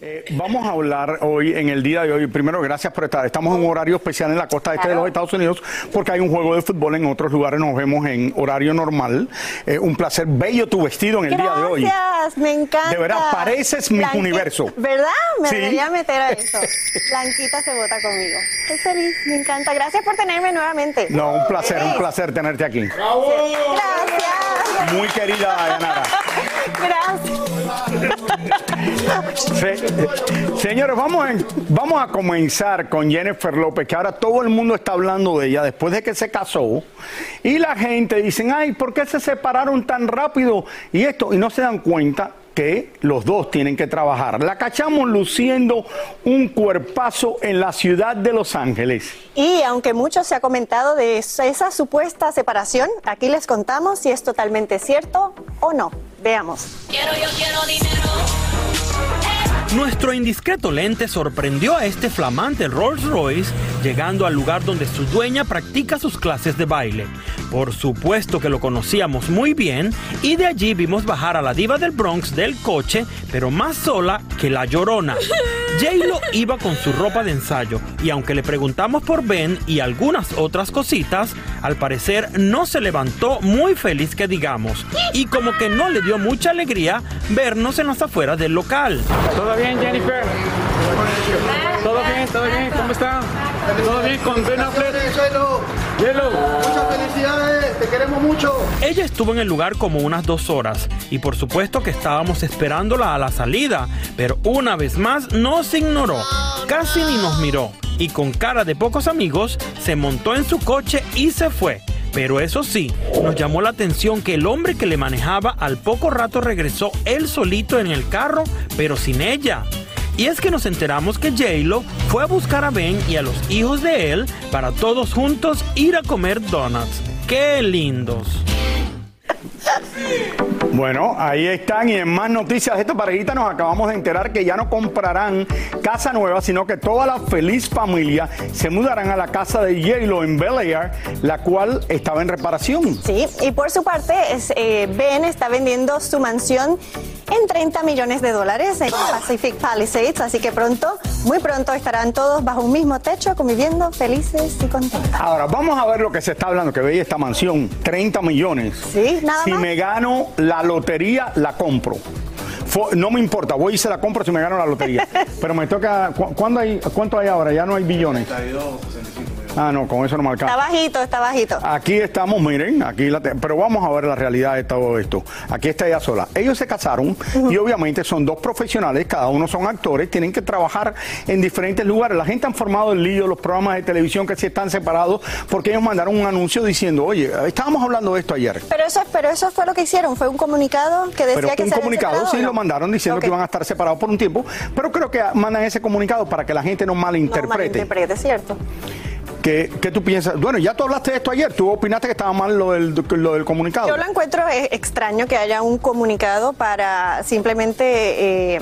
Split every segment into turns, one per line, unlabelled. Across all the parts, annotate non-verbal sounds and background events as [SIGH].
Eh, vamos a hablar hoy, en el día de hoy, primero gracias por estar, estamos en un horario especial en la costa este de los Estados Unidos porque hay un juego de fútbol en otros lugares, nos vemos en horario normal. Eh, un placer, bello tu vestido en el día de hoy.
Gracias, me encanta.
De verdad, pareces mi universo.
¿Verdad? Me
Sí.
debería meter a eso. [LAUGHS] Blanquita se vota conmigo. Estoy feliz, me encanta. Gracias por tenerme nuevamente.
No, un placer, un placer tenerte aquí.
Gracias.
Muy querida Dayanara.
Gracias.
Se- señores, vamos a, comenzar con Jennifer López, que ahora todo el mundo está hablando de ella después de que se casó. Y la gente dice, ay, ¿por qué se separaron tan rápido? Y esto, y no se dan cuenta que los dos tienen que trabajar. La cachamos luciendo un cuerpazo en la ciudad de Los Ángeles.
Y aunque mucho se ha comentado de esa supuesta separación, aquí les contamos si es totalmente cierto o no. Veamos.
Nuestro indiscreto lente sorprendió a este flamante Rolls Royce llegando al lugar donde su dueña practica sus clases de baile. Por supuesto que lo conocíamos muy bien y de allí vimos bajar a la diva del Bronx del coche, pero más sola que la llorona. [LAUGHS] J-Lo iba con su ropa de ensayo y aunque le preguntamos por Ben y algunas otras cositas, al parecer no se levantó muy feliz que digamos y como que no le dio mucha alegría vernos en las afueras del local.
¿Todo bien, Jennifer? ¿Todo bien? ¿Todo bien? ¿Cómo está? ¿Todo bien con Ben Affleck? Hielo.
Muchas felicidades, te queremos mucho.
Ella estuvo en el lugar como unas dos horas y por supuesto que estábamos esperándola a la salida, pero una vez más nos ignoró, casi ni nos miró y con cara de pocos amigos se montó en su coche y se fue. Pero eso sí, nos llamó la atención que el hombre que le manejaba al poco rato regresó él solito en el carro, pero sin ella. Y es que nos enteramos que J-Lo fue a buscar a Ben y a los hijos de él para todos juntos ir a comer donuts. ¡Qué lindos!
Bueno, ahí están y en más noticias de esta parejita nos acabamos de enterar que ya no comprarán casa nueva, sino que toda la feliz familia se mudarán a la casa de J-Lo en Bel Air, la cual estaba en reparación.
Sí, y por su parte, es, eh, Ben está vendiendo su mansión en 30 millones de dólares en Pacific Palisades, así que pronto, muy pronto estarán todos bajo un mismo techo, conviviendo felices y contentos.
Ahora, vamos a ver lo que se está hablando, que veía esta mansión, 30 millones.
Sí, nada
si
más.
me gano la lotería, la compro. No me importa, voy y se la compro si me gano la lotería. [LAUGHS] Pero me toca, ¿cu- ¿cuándo hay, ¿cuánto hay ahora? Ya no hay billones. Ah, no, con eso no me
Está
alcanza.
bajito, está bajito.
Aquí estamos, miren, aquí la te- pero vamos a ver la realidad de todo esto. Aquí está ella sola. Ellos se casaron y obviamente son dos profesionales, cada uno son actores, tienen que trabajar en diferentes lugares. La gente han formado el lío, los programas de televisión que se están separados porque ellos mandaron un anuncio diciendo, oye, estábamos hablando de esto ayer.
Pero eso, pero eso fue lo que hicieron, fue un comunicado que decía
Pero
que
un
se
comunicado
separado,
sí
¿o
lo
no?
mandaron diciendo que iban a estar separados por un tiempo, pero creo que mandan ese comunicado para que la gente no
No
malinterprete.
malinterprete, ¿cierto?
¿Qué, qué tú piensas? Bueno, ya tú hablaste de esto ayer, tú opinaste que estaba mal lo del, lo del comunicado.
Yo lo encuentro eh, extraño que haya un comunicado para simplemente eh,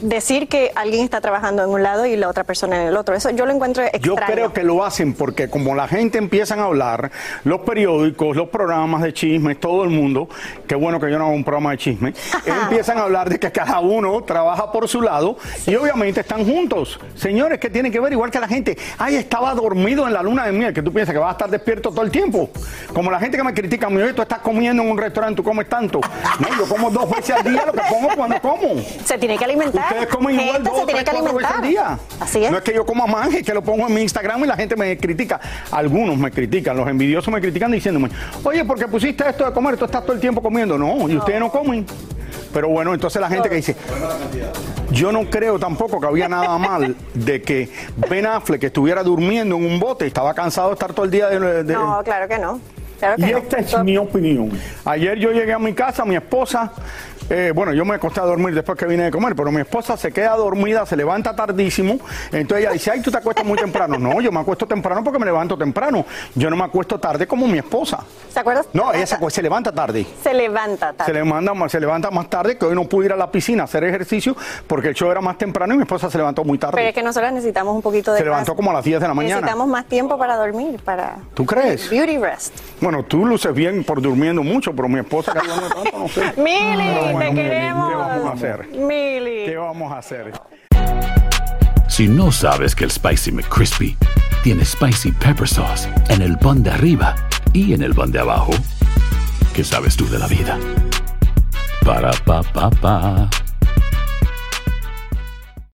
decir que alguien está trabajando en un lado y la otra persona en el otro. Eso yo lo encuentro extraño.
Yo creo que lo hacen porque como la gente empiezan a hablar, los periódicos, los programas de chismes, todo el mundo, qué bueno que yo no hago un programa de chisme, empiezan a hablar de que cada uno trabaja por su lado y obviamente están juntos. Señores, ¿qué tiene que ver? Igual que la gente, ay, estaba dormido en la luna de miel, que tú piensas que vas a estar despierto todo el tiempo. Como la gente que me critica, oye, tú estás comiendo en un restaurante, tú comes tanto. No, yo como dos veces al día lo que como cuando como.
Se tiene que alimentar.
Ustedes comen igual dos,
tiene
tres, veces al día.
Así es.
No es que yo coma más, es que lo pongo en mi Instagram y la gente me critica. Algunos me critican, los envidiosos me critican diciéndome, oye, porque pusiste esto de comer, tú estás todo el tiempo comiendo. No, y ustedes no comen. Pero bueno, entonces la gente que dice, yo no creo tampoco que había nada mal de que Ben Affleck estuviera durmiendo en un bote y estaba cansado de estar todo el día de... de-
No, claro que no. Claro que
y
no.
esta es mi opinión. Ayer yo llegué a mi casa, mi esposa, eh, bueno, yo me acosté a dormir después que vine de comer, pero mi esposa se queda dormida, se levanta tardísimo, entonces ella dice, ay, tú te acuestas muy temprano. No, yo me acuesto temprano porque me levanto temprano. Yo no me acuesto tarde como mi esposa.
¿Se acuerdas?
No, ella se, acuesta- se levanta tarde.
Se levanta tarde.
Se, le manda más- se levanta más tarde, que hoy no pude ir a la piscina a hacer ejercicio porque el show era más temprano y mi esposa se levantó muy tarde.
Pero es que nosotros necesitamos un poquito de
Se levantó
más-
como a las 10 de la mañana.
Necesitamos más tiempo para dormir, para
¿Tú crees?
beauty rest.
Bueno, tú luces bien por durmiendo mucho, pero mi esposa que tanto, no sé. [LAUGHS]
Mili, te queremos.
¿Qué vamos a hacer?
Mili.
¿Qué vamos a hacer?
Si no sabes que el Spicy McCrispy tiene Spicy Pepper Sauce en el pan de arriba y en el pan de abajo, ¿qué sabes tú de la vida? Para, pa, pa, pa.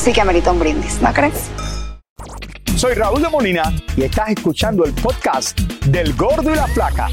sí que amerita un brindis, ¿no crees?
Soy Raúl de Molina y estás escuchando el podcast del Gordo y la Flaca.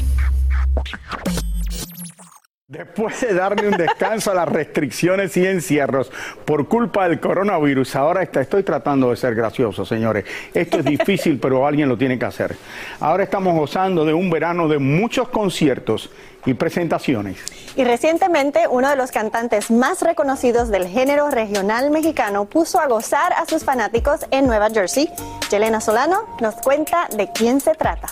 Después de darle un descanso a las restricciones y encierros por culpa del coronavirus, ahora está- estoy tratando de ser gracioso, señores. Esto es difícil, pero alguien lo tiene que hacer. Ahora estamos gozando de un verano de muchos conciertos y presentaciones.
Y recientemente uno de los cantantes más reconocidos del género regional mexicano puso a gozar a sus fanáticos en Nueva Jersey. Yelena Solano nos cuenta de quién se trata.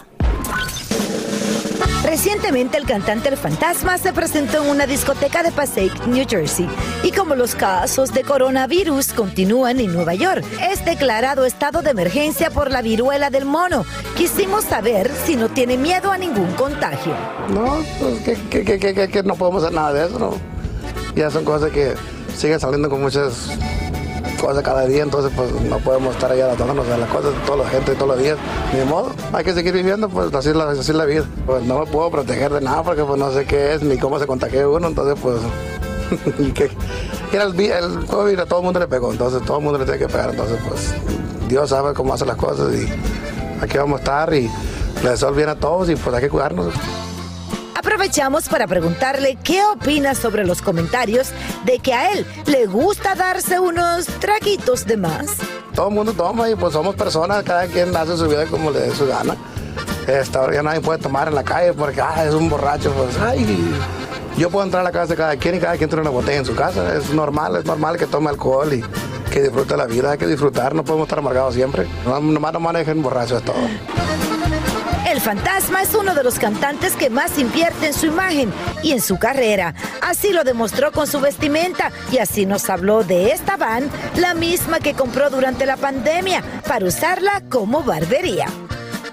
Recientemente el cantante El Fantasma se presentó en una discoteca de Passaic, New Jersey. Y como los casos de coronavirus continúan en Nueva York, es declarado estado de emergencia por la viruela del mono. Quisimos saber si no tiene miedo a ningún contagio.
No, pues que, que, que, que- no podemos hacer nada de eso. Ya son cosas que siguen saliendo con muchas cosas cada día, entonces pues no podemos estar ahí adaptándonos a las cosas de toda la gente todos los días. Ni modo, hay que seguir viviendo, pues así es la, así la vida. Pues no me puedo proteger de nada porque pues no sé qué es ni cómo se contagia uno, entonces pues... [LAUGHS] y que, era el, el COVID a todo el mundo le pegó, entonces todo el mundo le tiene que pegar, entonces pues Dios sabe cómo hace las cosas y aquí vamos a estar y le deseo bien a todos y pues hay que cuidarnos.
Aprovechamos para preguntarle qué opina sobre los comentarios de que a él le gusta darse unos traguitos de más.
todo el mundo toma y pues somos personas, cada quien hace su vida como le dé su gana. Esta hora ya nadie puede tomar en la calle porque ah, es un borracho, pues ay, yo puedo entrar a la casa de cada quien y cada quien tiene una botella en su casa. Es normal, es normal que tome alcohol y que disfrute la vida, hay que disfrutar, no podemos estar amargados siempre. No- Nomás no manejen borrachos, es todo.
El fantasma es uno de los cantantes que más invierte en su imagen y en su carrera. Así lo demostró con su vestimenta y así nos habló de esta van, la misma que compró durante la pandemia, para usarla como barbería.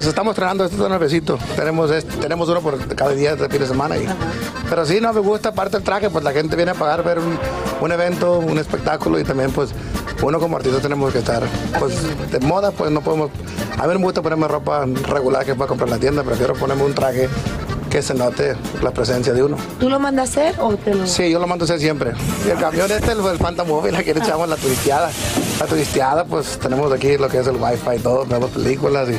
Nos estamos estrenando este nuevecito. Tenemos, este- tenemos uno por cada día de fin de semana. Y, pero sí, no me gusta, aparte del traje, pues la gente viene a pagar ver un, un evento, un espectáculo y también pues uno como artista tenemos que estar pues de moda, pues no podemos... A mí me gusta ponerme ropa regular que pueda comprar en la tienda, prefiero ponerme un traje que se note la presencia de uno.
¿Tú lo mandas a hacer o te lo.?
Sí, yo lo mando a hacer siempre. Y el camión este, el, el Phantom Móvil, aquí le echamos la turisteada. La turisteada, pues tenemos aquí lo que es el wifi y todo, vemos películas y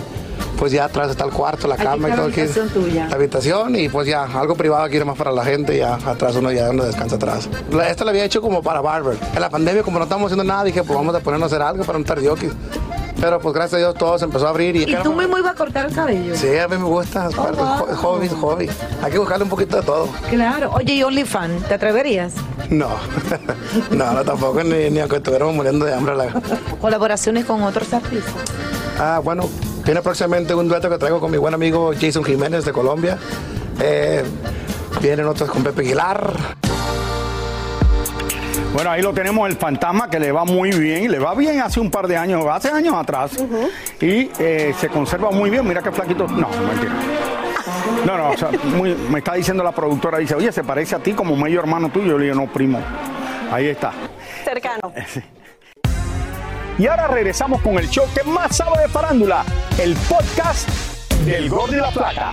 pues ya atrás está el cuarto, la cama y
está la
todo aquí.
habitación tuya.
La habitación y pues ya algo privado aquí nomás para la gente ya atrás uno ya donde descansa atrás. La- Esta la había hecho como para barber. En la pandemia como no estábamos haciendo nada dije pues vamos a ponernos a hacer algo para un tardioquis. Pero pues gracias a Dios todo se empezó a abrir y...
¿Y tú mismo ibas a cortar el cabello?
Sí, a mí me gusta, es parte-
wow.
hobby, hobby. Hay que buscarle un poquito de todo.
Claro. Oye, ¿y OnlyFans? ¿Te atreverías?
No, [LAUGHS] no, no tampoco, ni, ni aunque estuviéramos muriendo de hambre. La...
Colaboraciones con otros artistas.
Ah, bueno, viene próximamente un dueto que traigo con mi buen amigo Jason Jiménez de Colombia. Eh, vienen otros con Pepe Aguilar.
Bueno, ahí lo tenemos el fantasma que le va muy bien, le va bien hace un par de años, hace años atrás, y eh, se conserva muy bien. Mira qué flaquito. No, mentira. No, no, o sea, muy- me está diciendo la productora, dice, oye, se parece a ti como medio hermano tuyo. Yo le digo, no, primo. Ahí está.
Cercano.
Y ahora regresamos con el show que más sabe de farándula, el podcast del Gordo y la Plata.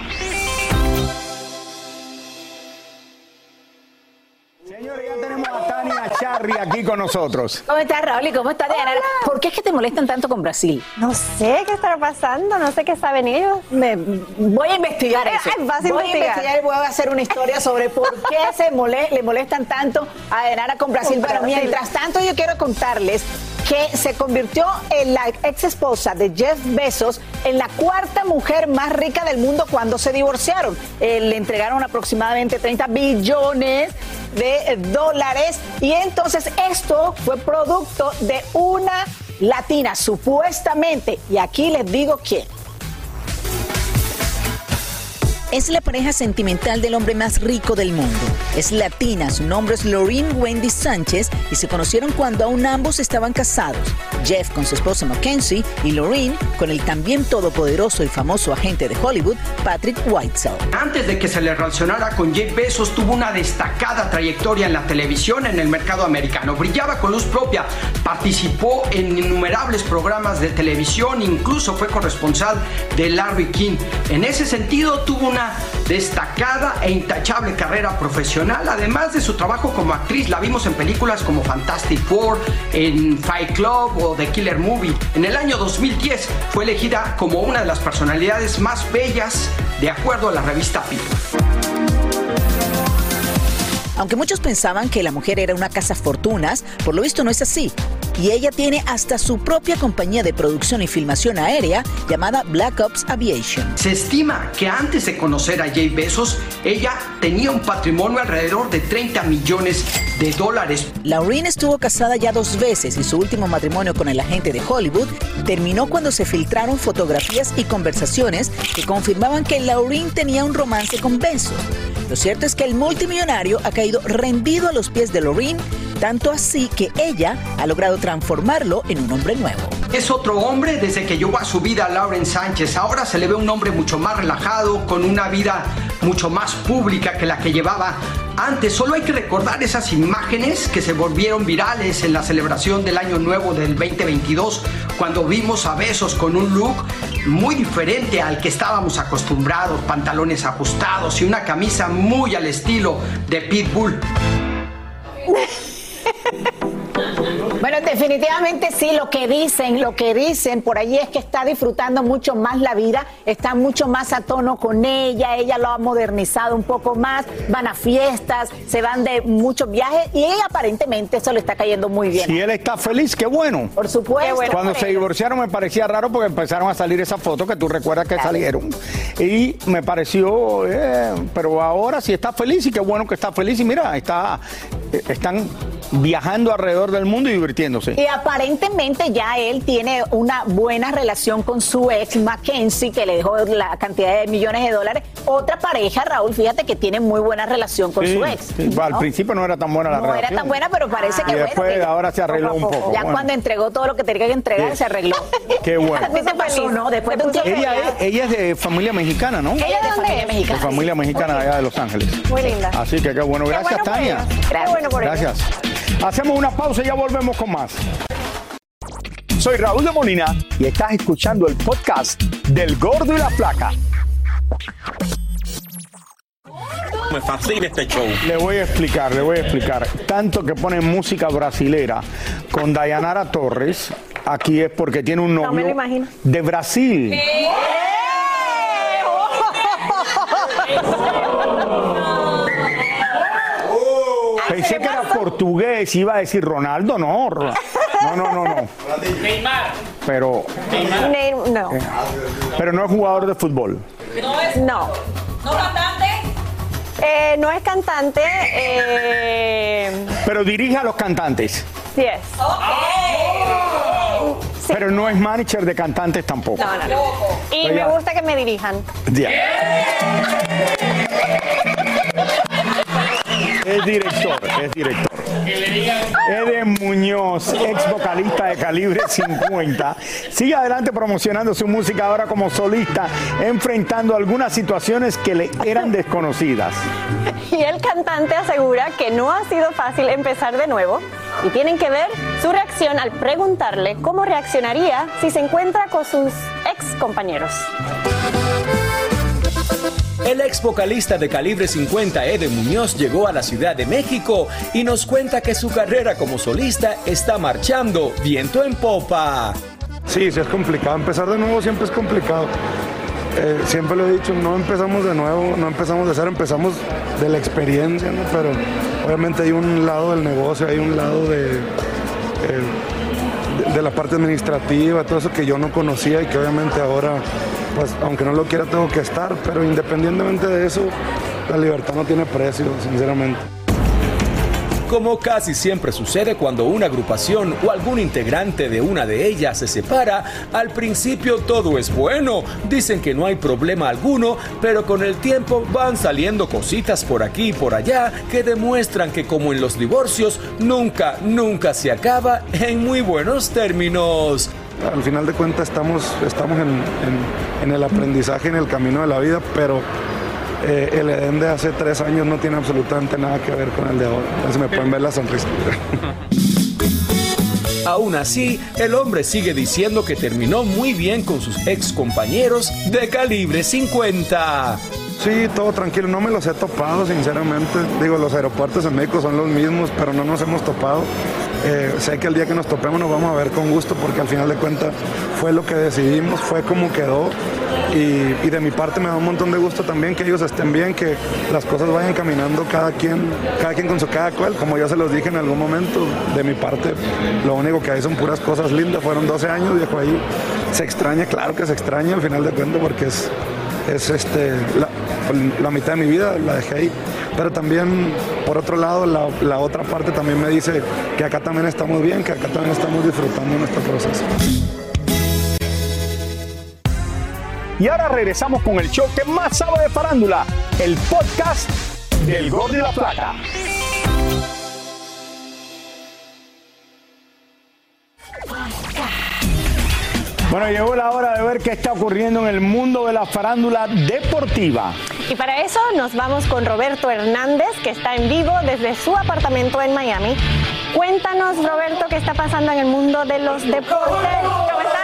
Señores, ya tenemos a Tania Charry aquí con nosotros.
¿Cómo estás, Raúl? ¿Y cómo estás, Diana? ¿Por qué es que te molestan tanto con Brasil?
No sé qué estará pasando, no sé qué saben ellos.
Me, voy a investigar eso.
Vas a
voy
investigar.
a investigar y voy a hacer una historia sobre por qué se mole- le molestan tanto a Denara con Brasil.
Con
Pero
Brasil.
mientras tanto, yo quiero contarles que se convirtió en la ex esposa de Jeff Bezos en la cuarta mujer más rica del mundo cuando se divorciaron. Eh, le entregaron aproximadamente 30 billones de dólares y entonces esto fue producto de una latina, supuestamente, y aquí les digo quién.
Es la pareja sentimental del hombre más rico del mundo. Es latina, su nombre es Lorraine Wendy Sánchez y se conocieron cuando aún ambos estaban casados. Jeff con su esposa Mackenzie y Lorraine con el también todopoderoso y famoso agente de Hollywood, Patrick Whitesell.
Antes de que se le relacionara con Jeff Bezos, tuvo una destacada trayectoria en la televisión en el mercado americano. Brillaba con luz propia, participó en innumerables programas de televisión, incluso fue corresponsal de Larry King. En ese sentido, tuvo una destacada e intachable carrera profesional, además de su trabajo como actriz. La vimos en películas como Fantastic Four, en Fight Club o The Killer Movie. En el año 2010 fue elegida como una de las personalidades más bellas de acuerdo a la revista People.
Aunque muchos pensaban que la mujer era una casa fortunas, por lo visto no es así. Y ella tiene hasta su propia compañía de producción y filmación aérea llamada Black Ops Aviation.
Se estima que antes de conocer a Jay Bezos, ella tenía un patrimonio alrededor de 30 millones de dólares.
Laureen estuvo casada ya dos veces y su último matrimonio con el agente de Hollywood terminó cuando se filtraron fotografías y conversaciones que confirmaban que Laureen tenía un romance con Bezos. Lo cierto es que el multimillonario ha caído rendido a los pies de Laureen, tanto así que ella ha logrado transformarlo en un hombre nuevo.
Es otro hombre desde que llevó a su vida a Lauren Sánchez. Ahora se le ve un hombre mucho más relajado, con una vida mucho más pública que la que llevaba antes. Solo hay que recordar esas imágenes que se volvieron virales en la celebración del Año Nuevo del 2022, cuando vimos a Besos con un look muy diferente al que estábamos acostumbrados, pantalones ajustados y una camisa muy al estilo de Pitbull.
Definitivamente sí, lo que dicen, lo que dicen por allí es que está disfrutando mucho más la vida, está mucho más a tono con ella, ella lo ha modernizado un poco más, van a fiestas, se van de muchos viajes y ella aparentemente eso le está cayendo muy bien.
Si él está feliz, qué bueno.
Por supuesto.
Cuando se divorciaron me parecía raro porque empezaron a salir esas fotos que tú recuerdas que salieron. Y me pareció, eh, pero ahora sí está feliz y qué bueno que está feliz. Y mira, está, eh, están viajando alrededor del mundo y divirtiéndose.
Y aparentemente ya él tiene una buena relación con su ex Mackenzie, que le dejó la cantidad de millones de dólares. Otra pareja, Raúl, fíjate que tiene muy buena relación con
Sí,
su ex.
sí. Al
¿no?
principio no era tan buena la
No
relación.
era tan buena, pero parece que
Y
bueno,
después
que
ahora se arregló un poco.
Ya
bueno.
cuando entregó todo lo que tenía que entregar,
Sí.
se arregló. [LAUGHS]
Qué bueno.
¿A ti te pasó, no? Después de un tiempo.
Ella es, ella es de familia mexicana, ¿no?
Ella es de familia
De
mexicana.
familia mexicana allá de Los Ángeles.
Muy linda.
Así que qué bueno.
Qué
Gracias,
bueno
Tania.
ella. Qué bueno por ella.
Gracias. Hacemos una pausa y ya volvemos con más. Soy Raúl de Molina y estás escuchando el podcast del Gordo y la Flaca.
Me fascina este show.
Le voy a explicar, le voy a explicar. Tanto que ponen música brasilera con Dayanara Torres, aquí es porque tiene un
No me lo
novio
imagino.
de Brasil. Pensé portugués, iba a decir Ronaldo, no. Ro- No, no, no, no. Pero,
Neymar, No.
pero no es jugador de fútbol.
No. ¿No cantante? Eh, no es cantante. Eh,
Pero dirige a los cantantes.
sí es.
Pero no es manager de cantantes tampoco.
No, no, no. Y
Oiga.
me gusta que me dirijan.
Ya. Es director, es director. Eden Muñoz, ex vocalista de calibre 50, sigue adelante promocionando su música ahora como solista, enfrentando algunas situaciones que le eran desconocidas.
Y el cantante asegura que no ha sido fácil empezar de nuevo y tienen que ver su reacción al preguntarle cómo reaccionaría si se encuentra con sus ex compañeros.
El ex vocalista de Calibre 50, Eden Muñoz, llegó a la Ciudad de México y nos cuenta que su carrera como solista está marchando viento en popa.
Sí, sí es complicado. Empezar de nuevo siempre es complicado. Eh, siempre lo he dicho, no empezamos de nuevo, no empezamos de cero, empezamos de la experiencia, ¿no? Pero obviamente hay un lado del negocio, hay un lado de, eh, de la parte administrativa, todo eso que yo no conocía y que obviamente ahora, pues aunque no lo quiera, tengo que estar, pero independientemente de eso, la libertad no tiene precio, sinceramente.
Como casi siempre sucede cuando una agrupación o algún integrante de una de ellas se separa, al principio todo es bueno, dicen que no hay problema alguno, pero con el tiempo van saliendo cositas por aquí y por allá que demuestran que como en los divorcios, nunca, nunca se acaba en muy buenos términos.
Al final de cuentas estamos, estamos en, en- en el aprendizaje, en el camino de la vida, pero eh, el Edén de hace tres años no tiene absolutamente nada que ver con el de ahora. Entonces me pueden ver la sonrisa. [LAUGHS]
Aún así, el hombre sigue diciendo que terminó muy bien con sus ex compañeros de calibre 50.
Sí, todo tranquilo, no me los he topado, sinceramente. Digo, los aeropuertos en México son los mismos, pero no nos hemos topado. Eh, sé que el día que nos topemos nos vamos a ver con gusto porque al final de cuentas fue lo que decidimos, fue como quedó. Y, de mi parte me da un montón de gusto también que ellos estén bien, que las cosas vayan caminando cada quien, cada quien con su cada cual. Como ya se los dije en algún momento, de mi parte lo único que hay son puras cosas lindas. Fueron 12 años, viejo, ahí se extraña, claro que se extraña al final de cuentas porque es, es este, la mitad de mi vida la dejé ahí. Pero también, por otro lado, la, otra parte también me dice que acá también estamos bien, que acá también estamos disfrutando nuestro proceso.
Y ahora regresamos con el show que más sabe de farándula, el podcast del Gordo y la Plata. Bueno, llegó la hora de ver qué está ocurriendo en el mundo de la farándula deportiva.
Y para eso nos vamos con Roberto Hernández, que está en vivo desde su apartamento en Miami. Cuéntanos, Roberto, qué está pasando en el mundo de los deportes. ¿Cómo están?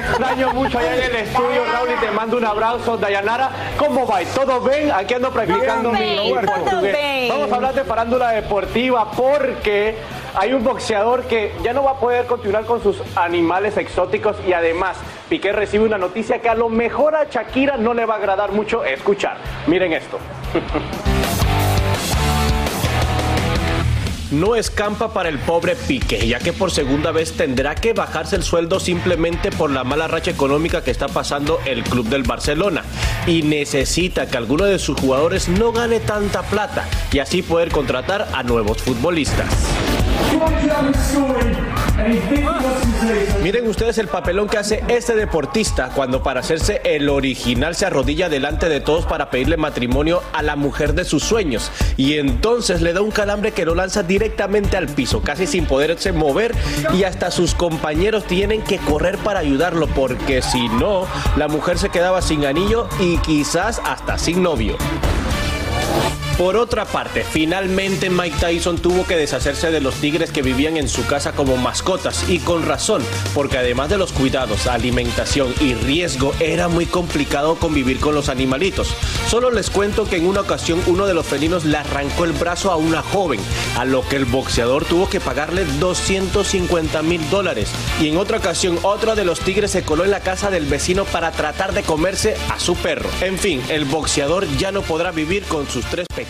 Extraño mucho allá en el estudio, Raúl, y te mando un abrazo. Dayanara, ¿cómo va? ¿Todo bien? Aquí ando practicando mi portugués. Vamos a hablar de farándula deportiva porque hay un boxeador que ya no va a poder continuar con sus animales exóticos y además Piqué recibe una noticia que a lo mejor a Shakira no le va a agradar mucho escuchar. Miren esto. [LAUGHS]
No escampa para el pobre Pique, ya que por segunda vez tendrá que bajarse el sueldo simplemente por la mala racha económica que está pasando el club del Barcelona. Y necesita que alguno de sus jugadores no gane tanta plata y así poder contratar a nuevos futbolistas. Miren ustedes el papelón que hace este deportista cuando para hacerse el original se arrodilla delante de todos para pedirle matrimonio a la mujer de sus sueños y entonces le da un calambre que lo lanza directamente al piso, casi sin poderse mover y hasta sus compañeros tienen que correr para ayudarlo porque si no, la mujer se quedaba sin anillo y quizás hasta sin novio. Por otra parte, finalmente Mike Tyson tuvo que deshacerse de los tigres que vivían en su casa como mascotas y con razón, porque además de los cuidados, alimentación y riesgo, era muy complicado convivir con los animalitos. Solo les cuento que en una ocasión uno de los felinos le arrancó el brazo a una joven, a lo que el boxeador tuvo que pagarle 250 mil dólares. Y en otra ocasión, otro de los tigres se coló en la casa del vecino para tratar de comerse a su perro. En fin, el boxeador ya no podrá vivir con sus tres pequeños